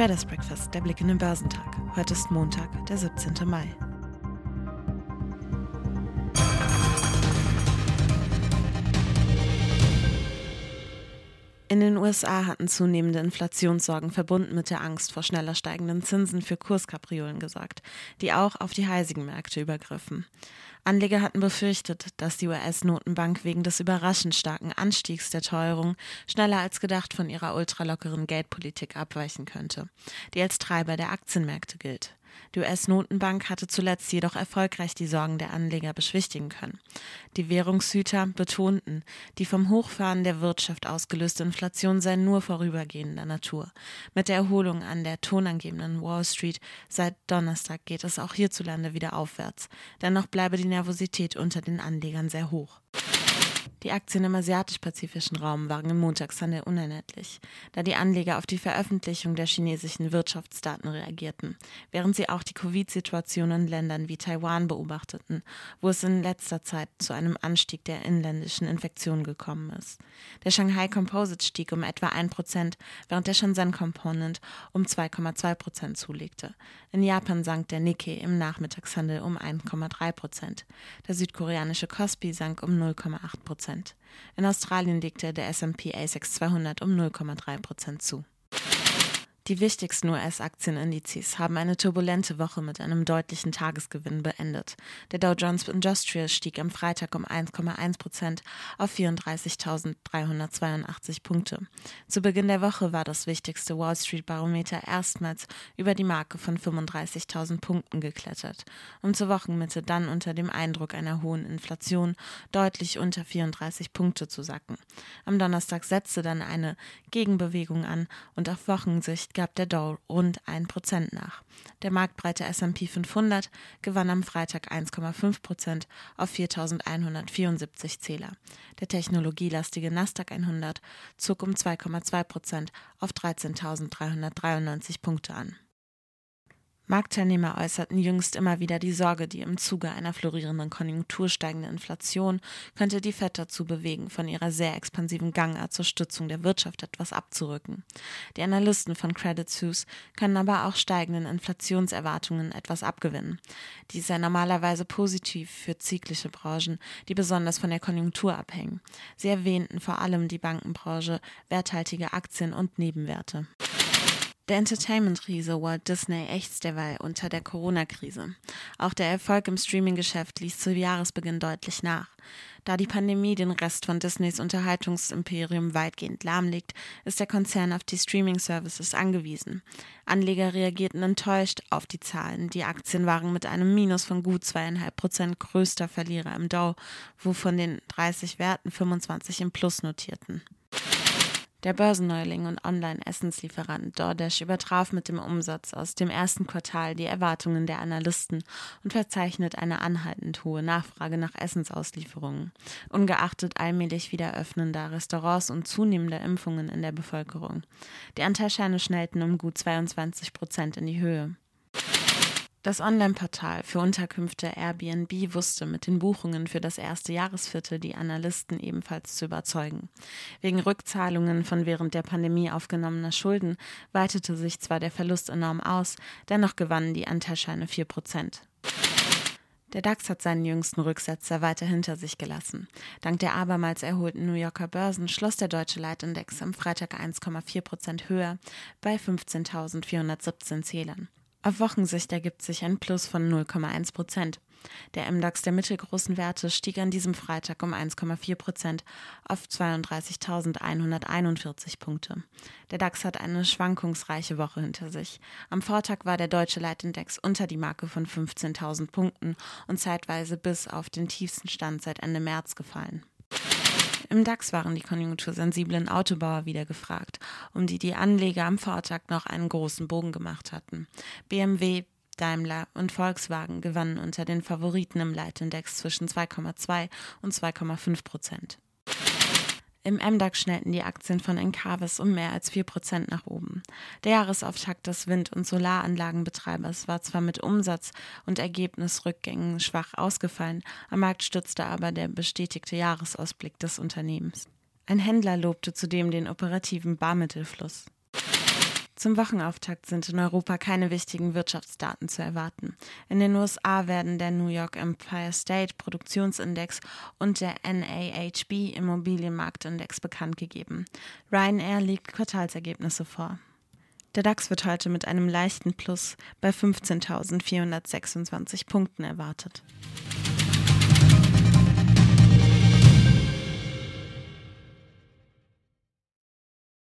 Traders Breakfast, der Blick in den Börsentag. Heute ist Montag, der 17. Mai. In den USA hatten zunehmende Inflationssorgen verbunden mit der Angst vor schneller steigenden Zinsen für Kurskapriolen gesorgt, die auch auf die heisigen Märkte übergriffen. Anleger hatten befürchtet, dass die US-Notenbank wegen des überraschend starken Anstiegs der Teuerung schneller als gedacht von ihrer ultralockeren Geldpolitik abweichen könnte, die als Treiber der Aktienmärkte gilt. Die US-Notenbank hatte zuletzt jedoch erfolgreich die Sorgen der Anleger beschwichtigen können. Die Währungshüter betonten, die vom Hochfahren der Wirtschaft ausgelöste Inflation sei nur vorübergehender Natur. Mit der Erholung an der tonangebenden Wall Street seit Donnerstag geht es auch hierzulande wieder aufwärts. Dennoch bleibe die Nervosität unter den Anlegern sehr hoch. Die Aktien im asiatisch-pazifischen Raum waren im Montagshandel unerlässlich, da die Anleger auf die Veröffentlichung der chinesischen Wirtschaftsdaten reagierten, während sie auch die Covid-Situation in Ländern wie Taiwan beobachteten, wo es in letzter Zeit zu einem Anstieg der inländischen Infektionen gekommen ist. Der Shanghai Composite stieg um etwa 1%, während der Shenzhen Component um 2,2% zulegte. In Japan sank der Nikkei im Nachmittagshandel um 1,3%. Der südkoreanische Kospi sank um 0,8%. Prozent. In Australien legte der S&P ASX 200 um 0,3 Prozent zu. Die wichtigsten US-Aktienindizes haben eine turbulente Woche mit einem deutlichen Tagesgewinn beendet. Der Dow Jones Industrial stieg am Freitag um 1,1 Prozent auf 34.382 Punkte. Zu Beginn der Woche war das wichtigste Wall Street Barometer erstmals über die Marke von 35.000 Punkten geklettert, um zur Wochenmitte dann unter dem Eindruck einer hohen Inflation deutlich unter 34 Punkte zu sacken. Am Donnerstag setzte dann eine Gegenbewegung an und auf Wochensicht gab der Dow rund 1% nach. Der marktbreite S&P 500 gewann am Freitag 1,5 Prozent auf 4.174 Zähler. Der technologielastige Nasdaq 100 zog um 2,2 Prozent auf 13.393 Punkte an. Marktteilnehmer äußerten jüngst immer wieder die Sorge, die im Zuge einer florierenden Konjunktur steigende Inflation könnte die FED dazu bewegen, von ihrer sehr expansiven Gangart zur Stützung der Wirtschaft etwas abzurücken. Die Analysten von Credit Suisse können aber auch steigenden Inflationserwartungen etwas abgewinnen. Dies sei normalerweise positiv für zyklische Branchen, die besonders von der Konjunktur abhängen. Sie erwähnten vor allem die Bankenbranche, werthaltige Aktien und Nebenwerte. Der Entertainment-Riese Walt Disney ächzt derweil unter der Corona-Krise. Auch der Erfolg im Streaming-Geschäft ließ zu Jahresbeginn deutlich nach. Da die Pandemie den Rest von Disneys Unterhaltungsimperium weitgehend lahmlegt, ist der Konzern auf die Streaming-Services angewiesen. Anleger reagierten enttäuscht auf die Zahlen. Die Aktien waren mit einem Minus von gut zweieinhalb Prozent größter Verlierer im Dow, wo von den 30 Werten 25 im Plus notierten. Der Börsenneuling und Online-Essenslieferant DoorDash übertraf mit dem Umsatz aus dem ersten Quartal die Erwartungen der Analysten und verzeichnet eine anhaltend hohe Nachfrage nach Essensauslieferungen, ungeachtet allmählich wieder öffnender Restaurants und zunehmender Impfungen in der Bevölkerung. Die Anteilscheine schnellten um gut 22 Prozent in die Höhe. Das Online-Portal für Unterkünfte Airbnb wusste mit den Buchungen für das erste Jahresviertel die Analysten ebenfalls zu überzeugen. Wegen Rückzahlungen von während der Pandemie aufgenommener Schulden weitete sich zwar der Verlust enorm aus, dennoch gewannen die Anteilscheine 4 Prozent. Der DAX hat seinen jüngsten Rücksetzer weiter hinter sich gelassen. Dank der abermals erholten New Yorker Börsen schloss der deutsche Leitindex am Freitag 1,4 Prozent höher bei 15.417 Zählern. Auf Wochensicht ergibt sich ein Plus von 0,1 Prozent. Der MDAX der mittelgroßen Werte stieg an diesem Freitag um 1,4 Prozent auf 32.141 Punkte. Der DAX hat eine schwankungsreiche Woche hinter sich. Am Vortag war der deutsche Leitindex unter die Marke von 15.000 Punkten und zeitweise bis auf den tiefsten Stand seit Ende März gefallen. Im DAX waren die konjunktursensiblen Autobauer wieder gefragt, um die die Anleger am Vortag noch einen großen Bogen gemacht hatten. BMW, Daimler und Volkswagen gewannen unter den Favoriten im Leitindex zwischen 2,2 und 2,5 Prozent. Im MDAX schnellten die Aktien von Encarvis um mehr als 4% nach oben. Der Jahresauftakt des Wind- und Solaranlagenbetreibers war zwar mit Umsatz- und Ergebnisrückgängen schwach ausgefallen, am Markt stützte aber der bestätigte Jahresausblick des Unternehmens. Ein Händler lobte zudem den operativen Barmittelfluss. Zum Wochenauftakt sind in Europa keine wichtigen Wirtschaftsdaten zu erwarten. In den USA werden der New York Empire State Produktionsindex und der NAHB Immobilienmarktindex bekannt gegeben. Ryanair legt Quartalsergebnisse vor. Der DAX wird heute mit einem leichten Plus bei 15.426 Punkten erwartet.